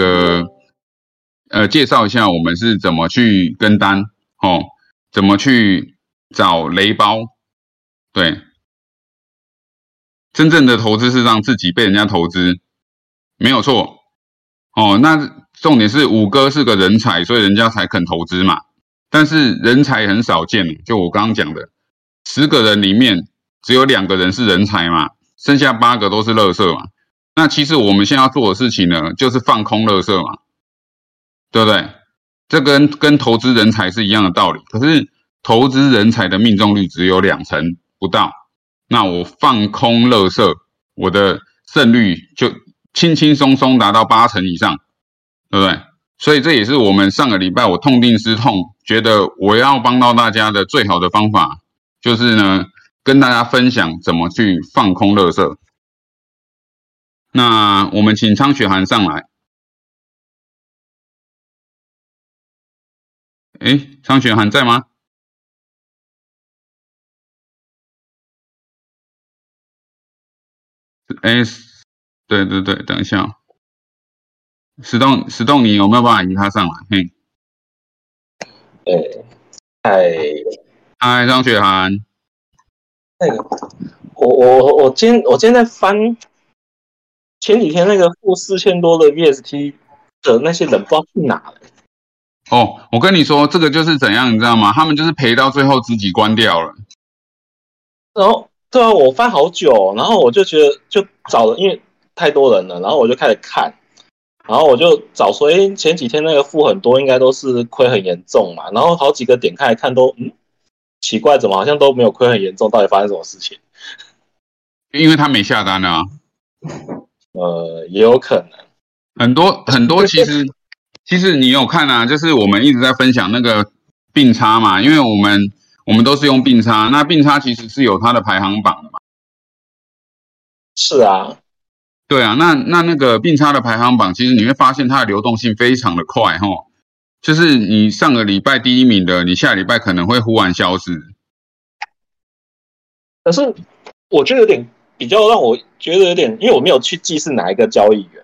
个呃介绍一下我们是怎么去跟单哦，怎么去找雷包，对，真正的投资是让自己被人家投资，没有错哦。那重点是五哥是个人才，所以人家才肯投资嘛。但是人才很少见，就我刚刚讲的，十个人里面只有两个人是人才嘛，剩下八个都是垃圾嘛。那其实我们现在要做的事情呢，就是放空垃圾嘛，对不对？这跟跟投资人才是一样的道理。可是投资人才的命中率只有两成不到，那我放空垃圾，我的胜率就轻轻松松达到八成以上，对不对？所以这也是我们上个礼拜我痛定思痛，觉得我要帮到大家的最好的方法，就是呢，跟大家分享怎么去放空乐色。那我们请张雪涵上来。哎，张雪涵在吗？哎，对对对，等一下。石洞，石洞，你有没有办法引他上来？嘿，对，嗨，嗨，张雪涵，那个，我我我今天我今天在翻前几天那个负四千多的 VST 的那些人，不知道去哪了。哦，我跟你说，这个就是怎样，你知道吗？他们就是赔到最后自己关掉了。然后，对啊，我翻好久，然后我就觉得就找了，因为太多人了，然后我就开始看。然后我就找说，哎，前几天那个负很多，应该都是亏很严重嘛。然后好几个点开来看，都嗯，奇怪，怎么好像都没有亏很严重？到底发生什么事情？因为他没下单啊。呃，也有可能。很多很多，其实其实你有看啊，就是我们一直在分享那个并差嘛，因为我们我们都是用并差，那并差其实是有它的排行榜的嘛。是啊。对啊，那那那个并差的排行榜，其实你会发现它的流动性非常的快哈，就是你上个礼拜第一名的，你下礼拜可能会忽然消失。可是我觉得有点比较让我觉得有点，因为我没有去记是哪一个交易员，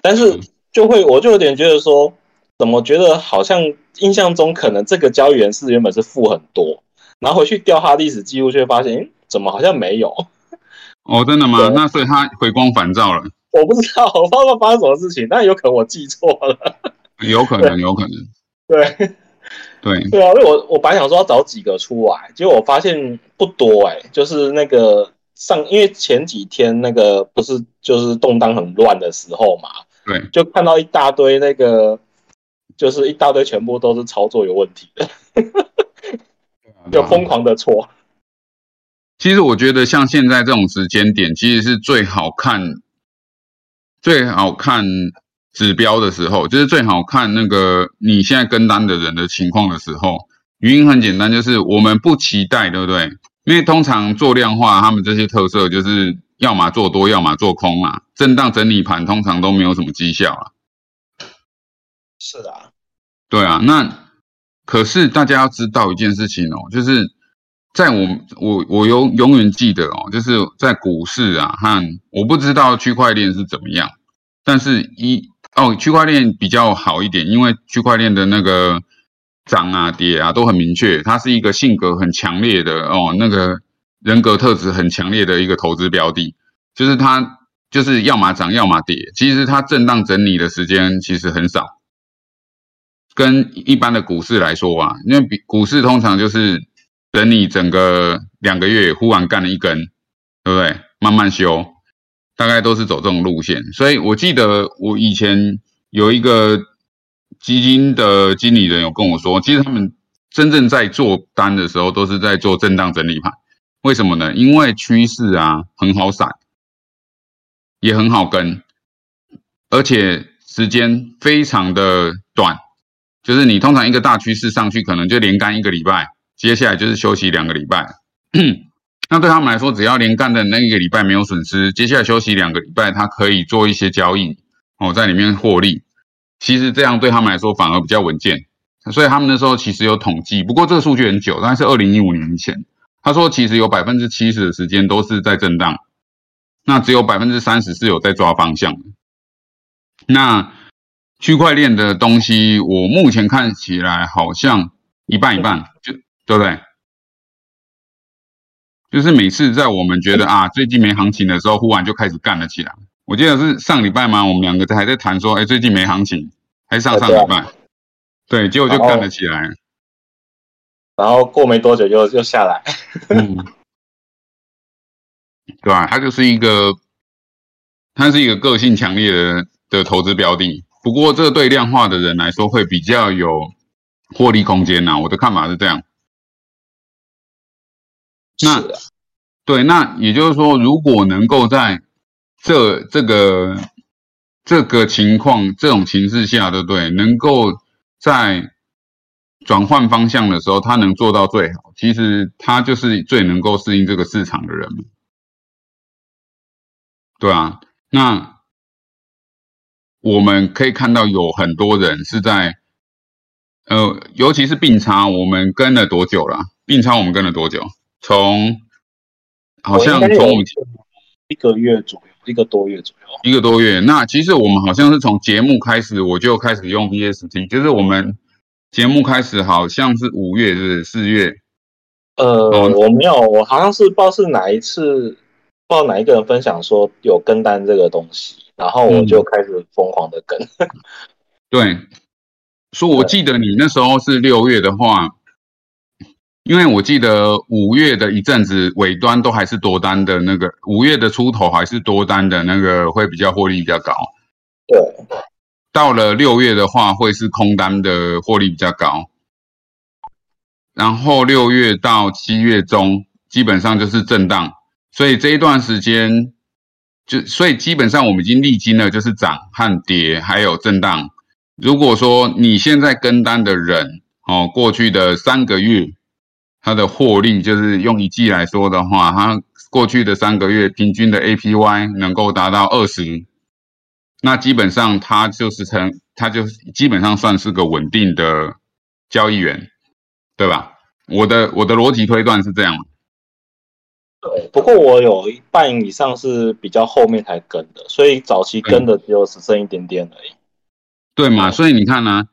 但是就会我就有点觉得说，怎么觉得好像印象中可能这个交易员是原本是负很多，然后回去调他历史记录，却发现，哎，怎么好像没有。哦，真的吗？那所以他回光返照了。我不知道，我不知道发生什么事情，但有可能我记错了。有可能，有可能。对，对，对啊！因为我我本来想说要找几个出来，结果我发现不多哎。就是那个上，因为前几天那个不是就是动荡很乱的时候嘛，对，就看到一大堆那个，就是一大堆全部都是操作有问题的，就疯狂的错。其实我觉得像现在这种时间点，其实是最好看、最好看指标的时候，就是最好看那个你现在跟单的人的情况的时候。原因很简单，就是我们不期待，对不对？因为通常做量化，他们这些特色就是要么做多，要么做空嘛。震荡整理盘通常都没有什么绩效啊。是啊，对啊。那可是大家要知道一件事情哦，就是。在我我我永永远记得哦，就是在股市啊和我不知道区块链是怎么样，但是一哦区块链比较好一点，因为区块链的那个涨啊跌啊都很明确，它是一个性格很强烈的哦那个人格特质很强烈的一个投资标的，就是它就是要么涨要么跌，其实它震荡整理的时间其实很少，跟一般的股市来说啊，因为比股市通常就是。等你整个两个月，忽然干了一根，对不对？慢慢修，大概都是走这种路线。所以我记得我以前有一个基金的经理人有跟我说，其实他们真正在做单的时候，都是在做震荡整理盘。为什么呢？因为趋势啊很好散，也很好跟，而且时间非常的短，就是你通常一个大趋势上去，可能就连干一个礼拜。接下来就是休息两个礼拜，那对他们来说，只要连干的那一个礼拜没有损失，接下来休息两个礼拜，他可以做一些交易哦，在里面获利。其实这样对他们来说反而比较稳健，所以他们那时候其实有统计，不过这个数据很久，但是二零一五年以前，他说其实有百分之七十的时间都是在震荡，那只有百分之三十是有在抓方向的。那区块链的东西，我目前看起来好像一半一半，就对不对？就是每次在我们觉得啊最近没行情的时候，忽然就开始干了起来。我记得是上礼拜吗？我们两个还在谈说，哎，最近没行情，还上上礼拜，对，结果就干了起来。然后过没多久又又下来。嗯，对吧？它就是一个，它是一个个性强烈的的投资标的。不过，这对量化的人来说会比较有获利空间呐。我的看法是这样。那对，那也就是说，如果能够在这这个这个情况、这种情势下，对不对？能够在转换方向的时候，他能做到最好，其实他就是最能够适应这个市场的人。对啊，那。我们可以看到有很多人是在，呃，尤其是并差，我们跟了多久了？并差我们跟了多久？从好像从我们一个月左右，一个多月左右，一个多月。那其实我们好像是从节目开始，我就开始用 VST，就是我们节目开始好像是五月是四月。呃，我没有，我好像是不知道是哪一次，不知道哪一个人分享说有跟单这个东西。然后我就开始疯狂的跟，对，说我记得你那时候是六月的话，因为我记得五月的一阵子尾端都还是多单的那个，五月的出头还是多单的那个会比较获利比较高，对，到了六月的话会是空单的获利比较高，然后六月到七月中基本上就是震荡，所以这一段时间。就所以基本上我们已经历经了，就是涨和跌，还有震荡。如果说你现在跟单的人哦，过去的三个月，它的获利就是用一季来说的话，它过去的三个月平均的 APY 能够达到二十，那基本上它就是成，它就基本上算是个稳定的交易员，对吧？我的我的逻辑推断是这样。对，不过我有一半以上是比较后面才跟的，所以早期跟的只有只剩一点点而已。对嘛？所以你看呢，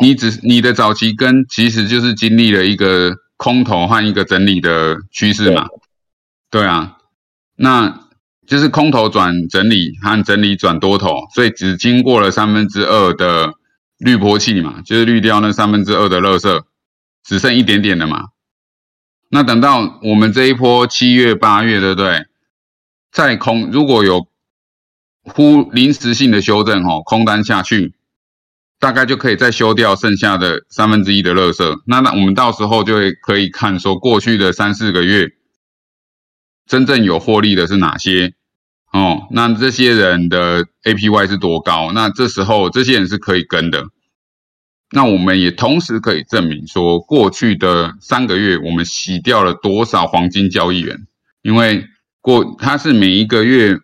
你只你的早期跟其实就是经历了一个空头和一个整理的趋势嘛。对啊，那就是空头转整理和整理转多头，所以只经过了三分之二的滤波器嘛，就是滤掉那三分之二的垃圾，只剩一点点的嘛。那等到我们这一波七月八月，对不对？再空如果有忽临时性的修正，哦，空单下去，大概就可以再修掉剩下的三分之一的垃圾。那那我们到时候就会可以看说，过去的三四个月真正有获利的是哪些？哦，那这些人的 APY 是多高？那这时候这些人是可以跟的。那我们也同时可以证明说，过去的三个月我们洗掉了多少黄金交易员？因为过它是每一个月，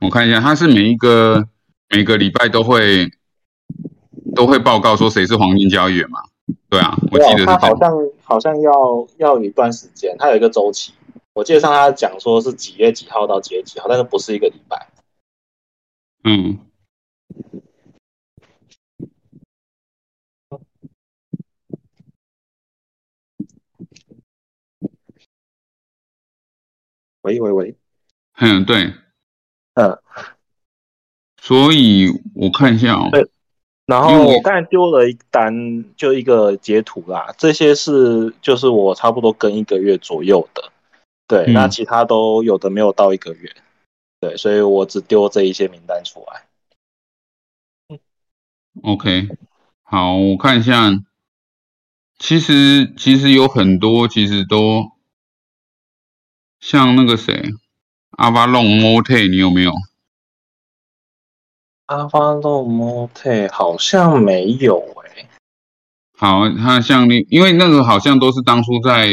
我看一下，它是每一个每个礼拜都会都会报告说谁是黄金交易员嘛？对啊，我记得是。他好像好像要要有一段时间，他有一个周期。我记得上他讲说是几月几号到几月几号，但是不是一个礼拜。嗯。喂喂喂，嗯对，嗯，所以我看一下哦，对，然后我刚才丢了一单，就一个截图啦，这些是就是我差不多跟一个月左右的，对，那其他都有的没有到一个月，对，所以我只丢这一些名单出来。OK，好，我看一下，其实其实有很多，其实都。像那个谁，阿巴隆莫特，你有没有？阿巴隆莫特好像没有诶。好，他像那，因为那个好像都是当初在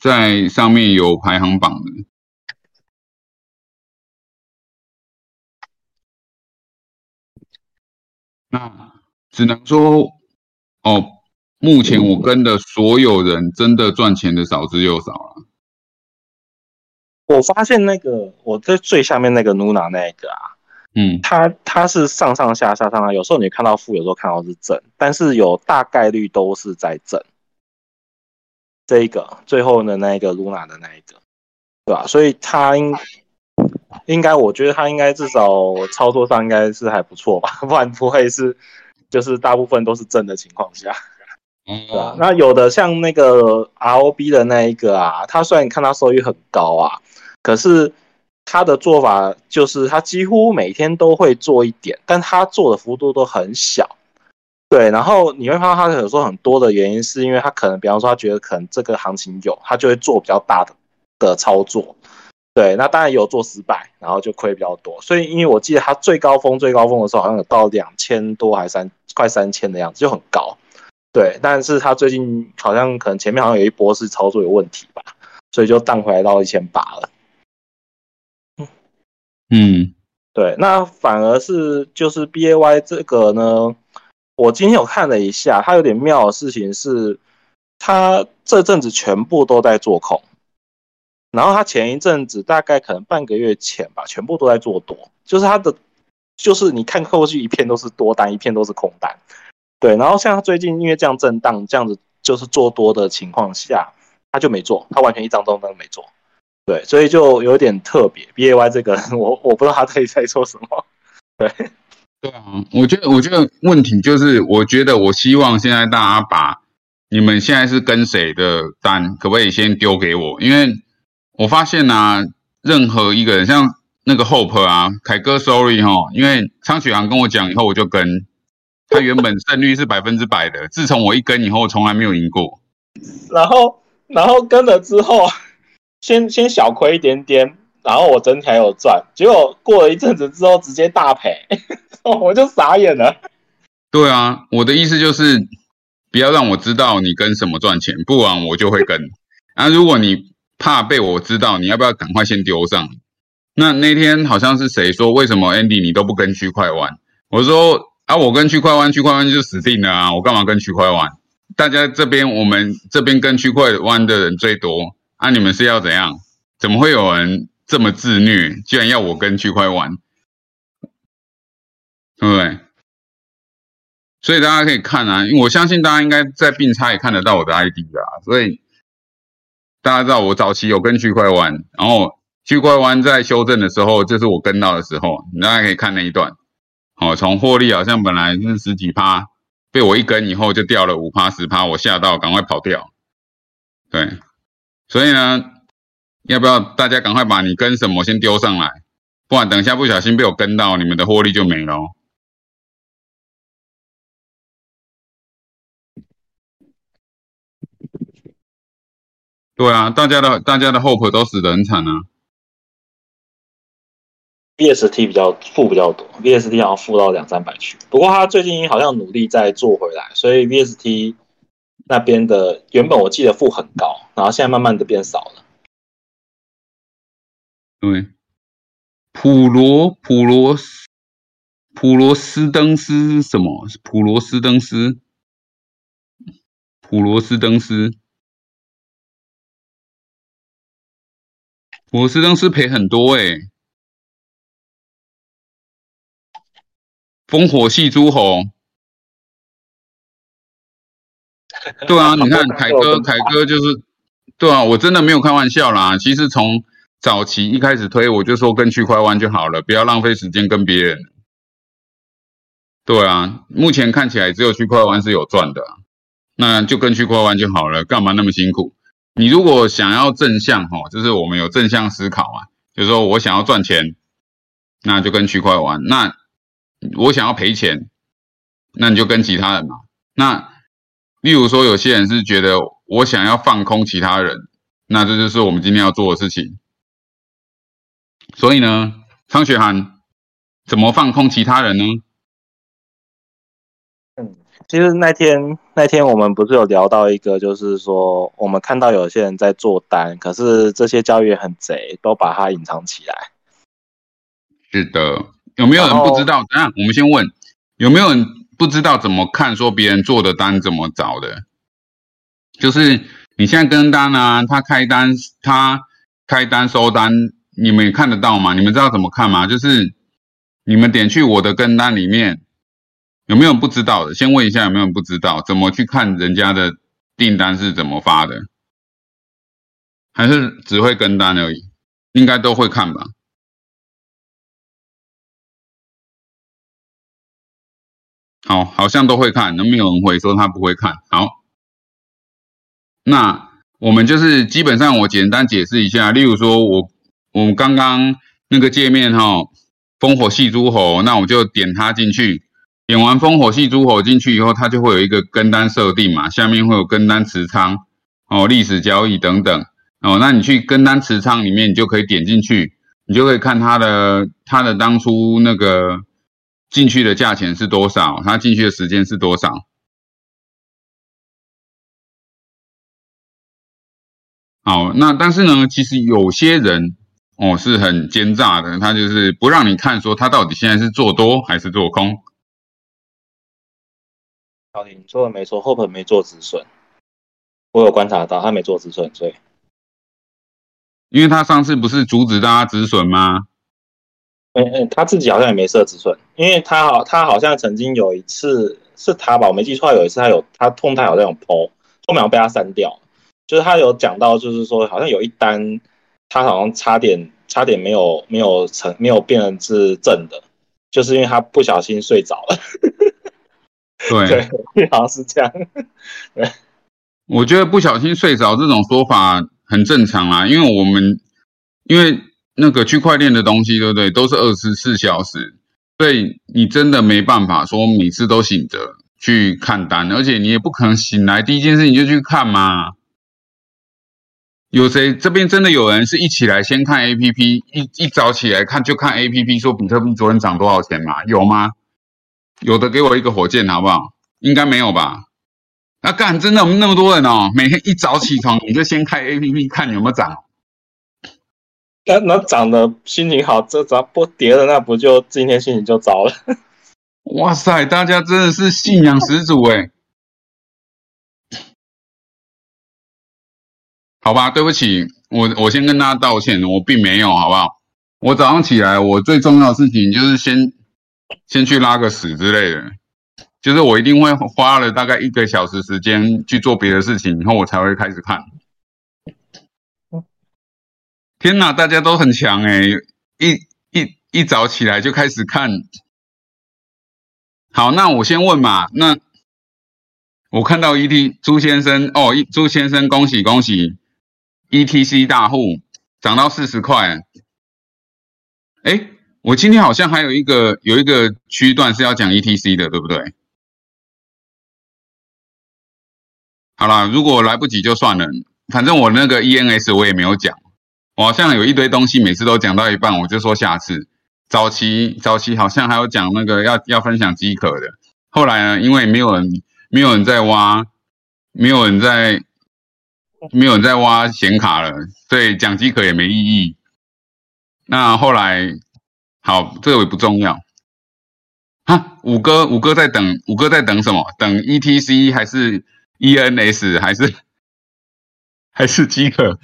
在上面有排行榜的。那只能说，哦，目前我跟的所有人真的赚钱的少之又少了。我发现那个我在最下面那个 Nuna 那个啊，嗯它它是上上下下上下，有时候你看到负，有时候看到是正，但是有大概率都是在正。这一个最后的那一个 Luna 的那一个，对吧？所以它应应该，我觉得它应该至少操作上应该是还不错吧，不然不会是就是大部分都是正的情况下。对啊，哦，那有的像那个 ROB 的那一个啊，他虽然看他收益很高啊，可是他的做法就是他几乎每天都会做一点，但他做的幅度都很小。对，然后你会发现他有时候很多的原因是因为他可能，比方说他觉得可能这个行情有，他就会做比较大的的操作。对，那当然有做失败，然后就亏比较多。所以因为我记得他最高峰最高峰的时候好像有到两千多还三快三千的样子，就很高。对，但是他最近好像可能前面好像有一波是操作有问题吧，所以就荡回来到一千八了。嗯对，那反而是就是 B A Y 这个呢，我今天有看了一下，它有点妙的事情是，它这阵子全部都在做空，然后它前一阵子大概可能半个月前吧，全部都在做多，就是它的就是你看过去一片都是多单，一片都是空单。对，然后像他最近因为这样震荡，这样子就是做多的情况下，他就没做，他完全一张都没做。对，所以就有点特别。B A Y 这个，我我不知道他到底在做什么。对，对啊，我觉得我觉得问题就是，我觉得我希望现在大家把你们现在是跟谁的单，可不可以先丢给我？因为我发现啊，任何一个人像那个 Hope 啊，凯哥，sorry 哈，因为昌雪航跟我讲以后，我就跟。他原本胜率是百分之百的，自从我一跟以后，从来没有赢过。然后，然后跟了之后，先先小亏一点点，然后我整体还有赚，结果过了一阵子之后，直接大赔，我就傻眼了。对啊，我的意思就是，不要让我知道你跟什么赚钱，不然我就会跟。啊，如果你怕被我知道，你要不要赶快先丢上？那那天好像是谁说，为什么 Andy 你都不跟区块湾？我说。啊，我跟区块湾，区块湾就死定了啊！我干嘛跟区块湾？大家这边我们这边跟区块湾的人最多啊！你们是要怎样？怎么会有人这么自虐，居然要我跟区块玩？对不对？所以大家可以看啊，我相信大家应该在并差也看得到我的 ID 啊，所以大家知道我早期有跟区块玩，然后区块玩在修正的时候，就是我跟到的时候，大家可以看那一段。哦，从获利好像本来是十几趴，被我一跟以后就掉了五趴十趴，我吓到赶快跑掉。对，所以呢，要不要大家赶快把你跟什么先丢上来，不然等一下不小心被我跟到，你们的获利就没了。对啊，大家的大家的 hope 都死得很惨啊。VST 比较负比较多，VST 好像负到两三百去。不过他最近好像努力在做回来，所以 VST 那边的原本我记得负很高，然后现在慢慢的变少了。对，普罗普罗斯普罗斯登斯什么？普罗斯登斯？普罗斯登斯？普罗斯登斯赔很多诶、烽火戏诸侯，对啊，你看凯哥，凯哥就是，对啊，我真的没有开玩笑啦。其实从早期一开始推，我就说跟区块湾就好了，不要浪费时间跟别人。对啊，目前看起来只有区块湾是有赚的，那就跟区块湾就好了，干嘛那么辛苦？你如果想要正向哈，就是我们有正向思考啊，就是说我想要赚钱，那就跟区块湾那。我想要赔钱，那你就跟其他人嘛。那例如说，有些人是觉得我想要放空其他人，那这就是我们今天要做的事情。所以呢，张雪涵怎么放空其他人呢？嗯，其实那天那天我们不是有聊到一个，就是说我们看到有些人在做单，可是这些交易员很贼，都把它隐藏起来。是的。有没有人不知道？等下我们先问，有没有人不知道怎么看说别人做的单怎么找的？就是你现在跟单啊，他开单，他开单收单，你们也看得到吗？你们知道怎么看吗？就是你们点去我的跟单里面，有没有不知道的？先问一下有没有不知道，怎么去看人家的订单是怎么发的？还是只会跟单而已？应该都会看吧？好，好像都会看，能没有人会说他不会看？好，那我们就是基本上我简单解释一下，例如说我我们刚刚那个界面哈，烽火戏诸侯，那我就点它进去，点完烽火戏诸侯进去以后，它就会有一个跟单设定嘛，下面会有跟单持仓哦，历史交易等等。哦，那你去跟单持仓里面，你就可以点进去，你就可以看它的它的当初那个进去的价钱是多少，他进去的时间是多少。好，那但是呢，其实有些人哦是很奸诈的，他就是不让你看说他到底现在是做多还是做空。好，你说的没错，后盆没做止损，我有观察到他没做止损，所以。因为他上次不是阻止大家止损吗？嗯嗯，他自己好像也没设止损，因为他好，他好像曾经有一次是他吧，我没记错，有一次他有他痛态好像有 PO，后面被他删掉，就是他有讲到，就是说好像有一单，他好像差点差点没有没有成没有变成是正的，就是因为他不小心睡着了。对 对，好像是这样。对，我觉得不小心睡着这种说法。很正常啦，因为我们因为那个区块链的东西，对不对？都是二十四小时，所以你真的没办法说每次都醒着去看单，而且你也不可能醒来第一件事你就去看嘛。有谁这边真的有人是一起来先看 A P P，一一早起来看就看 A P P，说比特币昨天涨多少钱嘛？有吗？有的给我一个火箭好不好？应该没有吧？那干真的那么多人哦，每天一早起床你就先开 A P P 看有没有涨。那那长得心情好，这涨不跌了，那不就今天心情就糟了？哇塞，大家真的是信仰十足哎。好吧，对不起，我我先跟大家道歉，我并没有，好不好？我早上起来，我最重要的事情就是先先去拉个屎之类的。就是我一定会花了大概一个小时时间去做别的事情，然后我才会开始看。天哪，大家都很强哎！一一一早起来就开始看。好，那我先问嘛。那我看到 ET 朱先生哦，朱先生恭喜恭喜，ETC 大户涨到四十块。哎，我今天好像还有一个有一个区段是要讲 ETC 的，对不对？好了，如果来不及就算了。反正我那个 ENS 我也没有讲，我好像有一堆东西，每次都讲到一半我就说下次。早期早期好像还有讲那个要要分享饥渴的，后来呢，因为没有人没有人在挖，没有人在没有人在挖显卡了，所以讲饥渴也没意义。那后来好，这个也不重要。哈，五哥五哥在等五哥在等什么？等 ETC 还是？E N S 还是还是饥渴，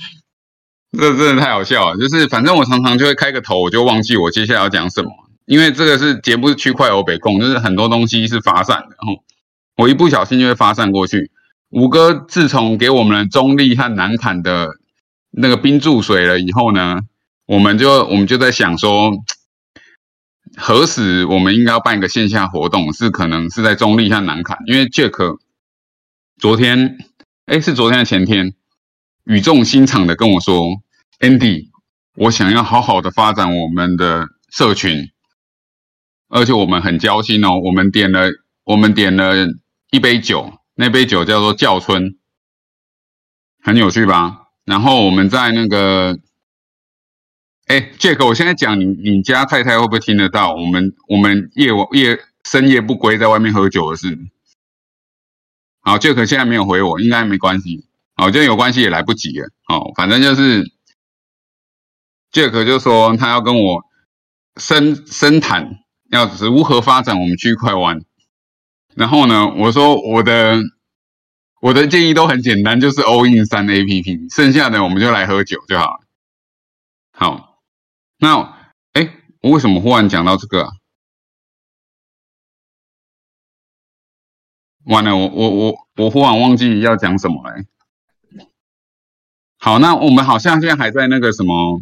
这真的太好笑了。就是反正我常常就会开个头，我就忘记我接下来要讲什么，因为这个是节目是区块欧北控，就是很多东西是发散的，然后我一不小心就会发散过去。五哥自从给我们中立和南坎的那个冰注水了以后呢，我们就我们就在想说，何时我们应该要办一个线下活动，是可能是在中立和南坎，因为 Jack。昨天，哎，是昨天的前天，语重心长的跟我说，Andy，我想要好好的发展我们的社群，而且我们很交心哦，我们点了，我们点了一杯酒，那杯酒叫做教春，很有趣吧？然后我们在那个，哎，Jack，我现在讲你，你家太太会不会听得到？我们我们夜晚夜深夜不归，在外面喝酒的事。好，Jack 现在没有回我，应该没关系。哦，就有关系也来不及了。哦，反正就是杰克就说他要跟我深深谈，要如何发展我们区块湾。然后呢，我说我的我的建议都很简单，就是 all in 三 A P P，剩下的我们就来喝酒就好了。好，那哎，我为什么忽然讲到这个？完了，我我我我忽然忘记要讲什么嘞。好，那我们好像现在还在那个什么，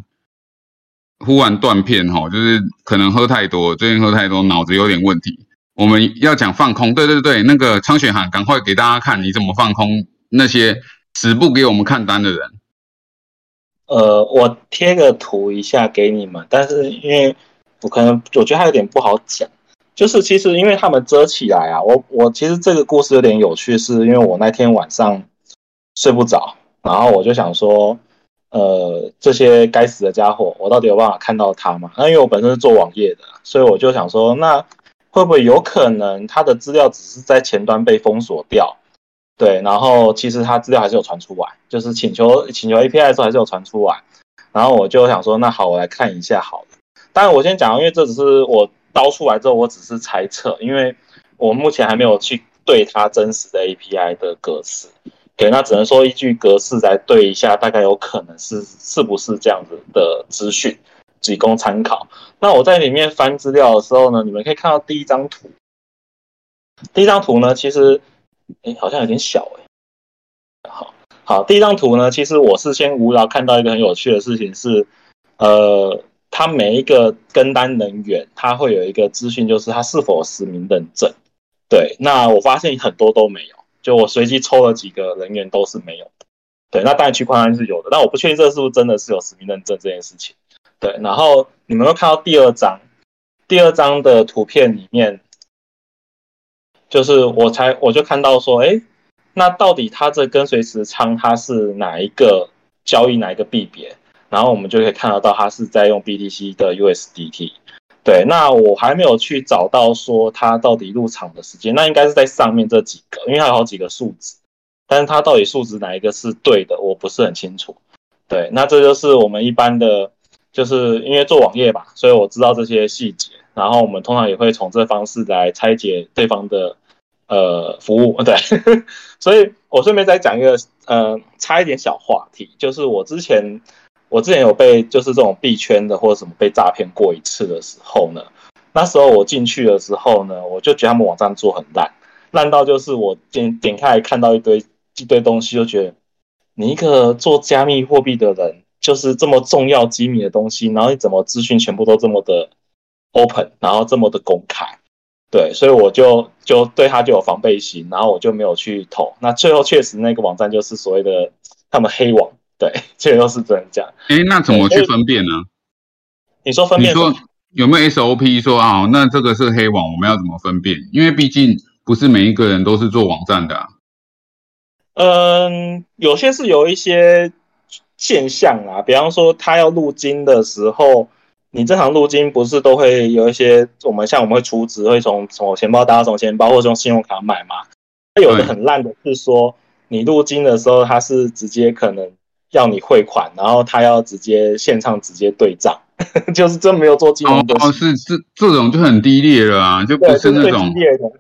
忽然断片哈，就是可能喝太多，最近喝太多，脑子有点问题。我们要讲放空，对对对，那个昌雪涵，赶快给大家看你怎么放空那些止步给我们看单的人。呃，我贴个图一下给你们，但是因为我可能我觉得它有点不好讲，就是其实因为他们遮起来啊，我我其实这个故事有点有趣，是因为我那天晚上睡不着，然后我就想说，呃，这些该死的家伙，我到底有办法看到他吗？那因为我本身是做网页的，所以我就想说，那会不会有可能他的资料只是在前端被封锁掉？对，然后其实他资料还是有传出来，就是请求请求 API 的时候还是有传出来，然后我就想说，那好，我来看一下好了。当然我先讲，因为这只是我刀出来之后，我只是猜测，因为我目前还没有去对它真实的 API 的格式，对，那只能说依据格式来对一下，大概有可能是是不是这样子的资讯，仅供参考。那我在里面翻资料的时候呢，你们可以看到第一张图，第一张图呢，其实。哎，好像有点小哎。好好，第一张图呢，其实我是先无聊看到一个很有趣的事情是，呃，它每一个跟单人员，他会有一个资讯，就是他是否实名认证。对，那我发现很多都没有，就我随机抽了几个人员都是没有的。对，那当然区块链是有的，但我不确定这是不是真的是有实名认证这件事情。对，然后你们会看到第二张，第二张的图片里面。就是我才我就看到说，哎，那到底它这跟随时仓它是哪一个交易哪一个币别？然后我们就可以看得到它是在用 BTC 的 USDT。对，那我还没有去找到说它到底入场的时间，那应该是在上面这几个，因为它有好几个数值，但是它到底数值哪一个是对的，我不是很清楚。对，那这就是我们一般的，就是因为做网页吧，所以我知道这些细节，然后我们通常也会从这方式来拆解对方的。呃，服务对，所以我顺便再讲一个，呃，插一点小话题，就是我之前，我之前有被就是这种币圈的或者什么被诈骗过一次的时候呢，那时候我进去的时候呢，我就觉得他们网站做很烂，烂到就是我点点开来看到一堆一堆东西，就觉得你一个做加密货币的人，就是这么重要机密的东西，然后你怎么资讯全部都这么的 open，然后这么的公开。对，所以我就就对他就有防备心，然后我就没有去投。那最后确实那个网站就是所谓的他们黑网，对，这都是真样。哎，那怎么去分辨呢？你说分辨？你说有没有 SOP 说啊？那这个是黑网，我们要怎么分辨？因为毕竟不是每一个人都是做网站的。嗯，有些是有一些现象啊，比方说他要入金的时候。你正常入金不是都会有一些，我们像我们会储值，会从从钱包搭从钱包，或者用信用卡买嘛？它有的很烂的是说，你入金的时候，他是直接可能要你汇款，然后他要直接现场直接对账，就是真没有做金融的。哦，是这这种就很低劣了啊，就不是那种。低劣的。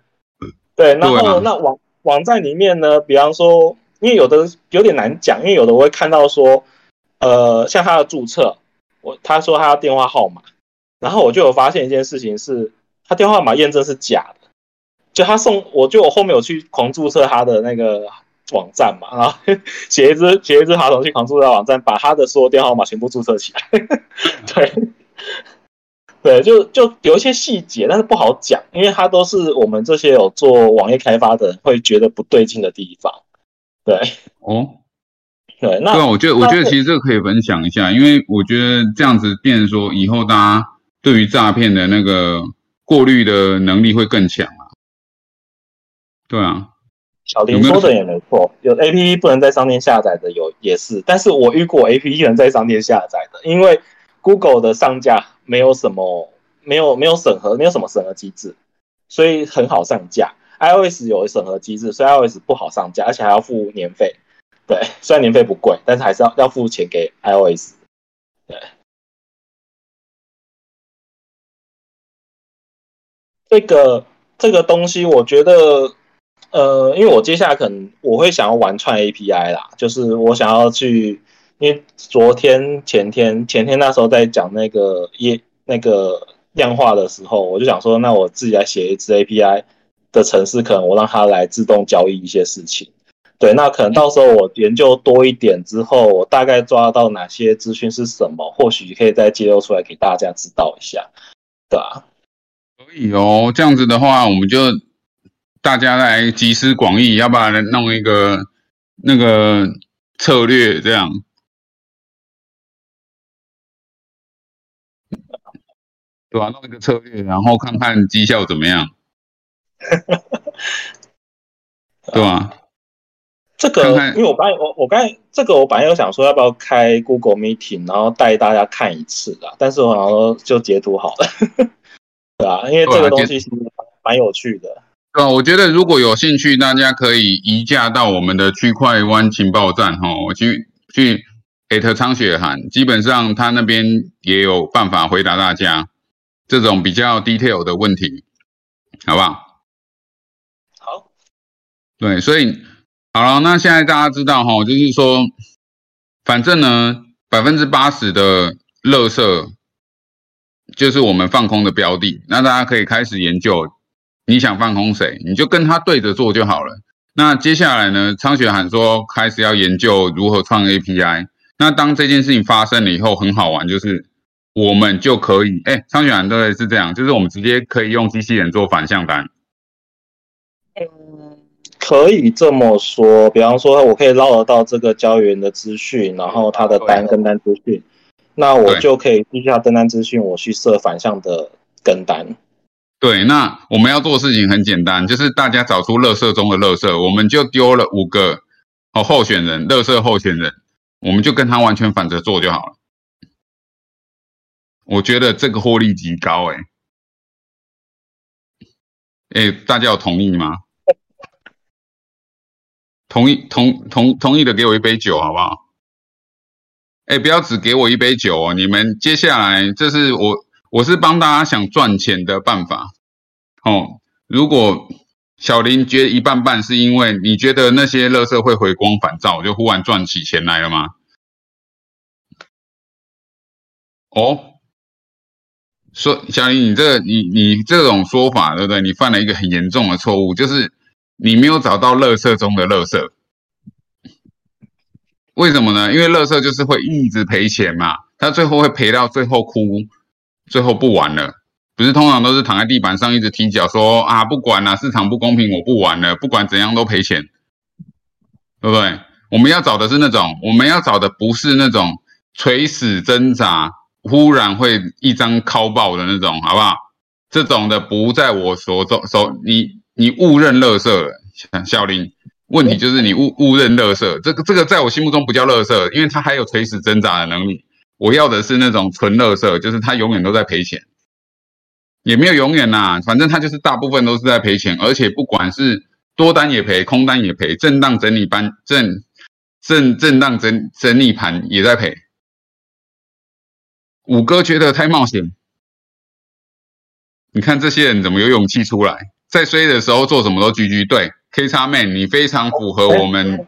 对，然后那网网站里面呢，比方说，因为有的有点难讲，因为有的我会看到说，呃，像他的注册。我他说他要电话号码，然后我就有发现一件事情是，他电话号码验证是假的，就他送我就我后面有去狂注册他的那个网站嘛，然后 写一只写一只爬虫去狂注册网站，把他的所有电话号码全部注册起来，对，对，就就有一些细节，但是不好讲，因为它都是我们这些有做网页开发的人会觉得不对劲的地方，对，哦。对，那对啊，我觉得我觉得其实这个可以分享一下，因为我觉得这样子变说以后大家对于诈骗的那个过滤的能力会更强啊。对啊，小林说的也没错，有 A P P 不能在商店下载的有也是，但是我遇过 A P P 能在商店下载的，因为 Google 的上架没有什么没有没有审核，没有什么审核机制，所以很好上架。I O S 有审核机制，所以 I O S 不好上架，而且还要付年费。对，虽然年费不贵，但是还是要要付钱给 iOS。对，这个这个东西，我觉得，呃，因为我接下来可能我会想要玩串 API 啦，就是我想要去，因为昨天、前天、前天那时候在讲那个业那个量化的时候，我就想说，那我自己来写一支 API，的城市，可能我让它来自动交易一些事情。对，那可能到时候我研究多一点之后，我大概抓到哪些资讯是什么，或许可以再揭露出来给大家知道一下，对吧？可以哦，这样子的话，我们就大家来集思广益，要不然弄一个那个策略，这样，对吧？弄一个策略，然后看看绩效怎么样，对吧？这个，因为我刚我我刚才这个我本来有想说要不要开 Google Meeting，然后带大家看一次的，但是我想说就截图好了，对啊，因为这个东西是蛮有趣的。对啊，我觉得如果有兴趣，大家可以移驾到我们的区块湾情报站哈，我去去艾特苍雪涵，基本上他那边也有办法回答大家这种比较 detail 的问题，好不好？好，对，所以。好了，那现在大家知道哈，就是说，反正呢，百分之八十的垃圾就是我们放空的标的。那大家可以开始研究，你想放空谁，你就跟他对着做就好了。那接下来呢，昌雪喊说开始要研究如何创 API。那当这件事情发生了以后，很好玩，就是我们就可以，哎，昌雪喊对是这样，就是我们直接可以用机器人做反向单。可以这么说，比方说，我可以捞得到这个交易员的资讯，然后他的单跟单资讯，那我就可以记下跟单资讯，我去设反向的跟单。对，那我们要做事情很简单，就是大家找出乐色中的乐色，我们就丢了五个哦候选人，乐色候选人，我们就跟他完全反着做就好了。我觉得这个获利极高，哎，哎，大家有同意吗？同意同同同意的给我一杯酒好不好？哎，不要只给我一杯酒哦！你们接下来这是我我是帮大家想赚钱的办法哦。如果小林觉得一半半，是因为你觉得那些乐色会回光返照，就忽然赚起钱来了吗？哦，说小林，你这你你这种说法对不对？你犯了一个很严重的错误，就是。你没有找到乐色中的乐色，为什么呢？因为乐色就是会一直赔钱嘛，他最后会赔到最后哭，最后不玩了。不是通常都是躺在地板上一直踢脚说啊，不管了，市场不公平，我不玩了，不管怎样都赔钱，对不对？我们要找的是那种，我们要找的不是那种垂死挣扎，忽然会一张敲爆的那种，好不好？这种的不在我所中手你。你误认乐色，小林，问题就是你误误认乐色，这个这个在我心目中不叫乐色，因为他还有垂死挣扎的能力。我要的是那种纯乐色，就是他永远都在赔钱，也没有永远呐，反正他就是大部分都是在赔钱，而且不管是多单也赔，空单也赔，震荡整理班震震震荡整整理盘也在赔。五哥觉得太冒险，你看这些人怎么有勇气出来？在衰的时候做什么都居居对，K 叉 man 你非常符合我们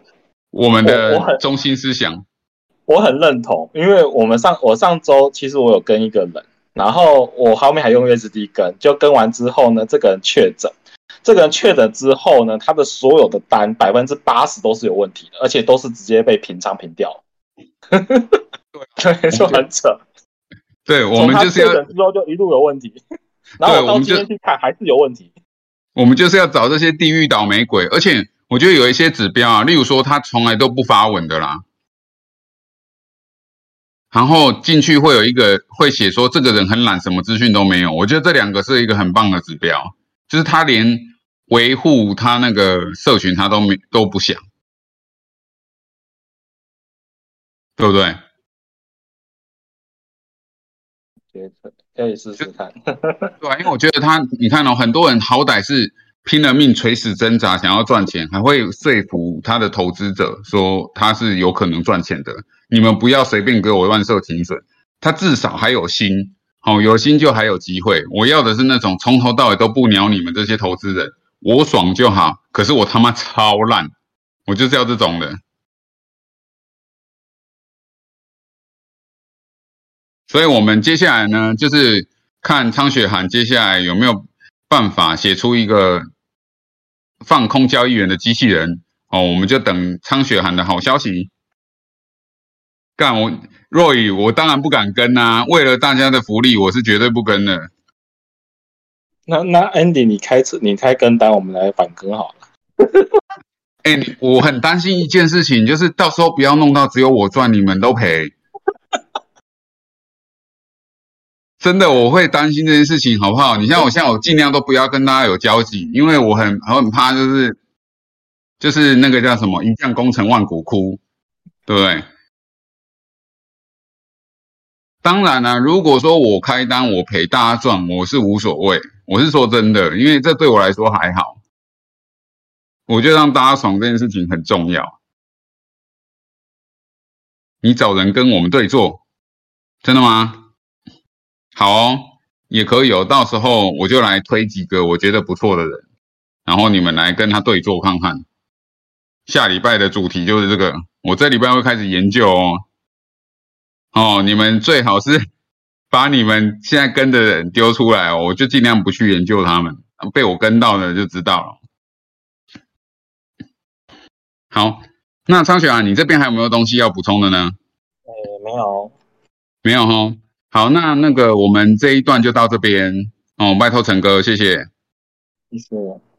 我们的中心思想，我很认同，因为我们上我上周其实我有跟一个人，然后我后面还用 USD 跟，就跟完之后呢，这个人确诊，这个人确诊之后呢，他的所有的单百分之八十都是有问题的，而且都是直接被平仓平掉，对，就很扯，对我们就是确诊之后就一路有问题，然后我到今天去看还是有问题。我们就是要找这些地狱倒霉鬼，而且我觉得有一些指标啊，例如说他从来都不发文的啦，然后进去会有一个会写说这个人很懒，什么资讯都没有。我觉得这两个是一个很棒的指标，就是他连维护他那个社群他都没都不想，对不对？可以试试看，对啊，因为我觉得他，你看哦，很多人好歹是拼了命、垂死挣扎，想要赚钱，还会说服他的投资者说他是有可能赚钱的。你们不要随便给我乱设停损，他至少还有心，好有心就还有机会。我要的是那种从头到尾都不鸟你们这些投资人，我爽就好。可是我他妈超烂，我就是要这种的。所以，我们接下来呢，就是看苍雪涵接下来有没有办法写出一个放空交易员的机器人哦，我们就等苍雪涵的好消息。干我若雨，我当然不敢跟啊，为了大家的福利，我是绝对不跟的。那那 Andy，你开车，你开跟单，我们来反跟好了。哎，我很担心一件事情，就是到时候不要弄到只有我赚，你们都赔。真的，我会担心这件事情，好不好？你像我，现在我尽量都不要跟大家有交集，因为我很很怕，就是就是那个叫什么“一将功成万骨枯”，对不对？当然了，如果说我开单我陪大家赚，我是无所谓。我是说真的，因为这对我来说还好。我觉得让大家爽这件事情很重要。你找人跟我们对坐，真的吗？好哦，也可以哦。到时候我就来推几个我觉得不错的人，然后你们来跟他对坐看看。下礼拜的主题就是这个，我这礼拜会开始研究哦。哦，你们最好是 把你们现在跟的人丢出来哦，我就尽量不去研究他们，被我跟到的就知道了。好，那昌雪啊，你这边还有没有东西要补充的呢？哎，没有，没有哈。好，那那个我们这一段就到这边哦，拜托陈哥，谢谢。谢谢。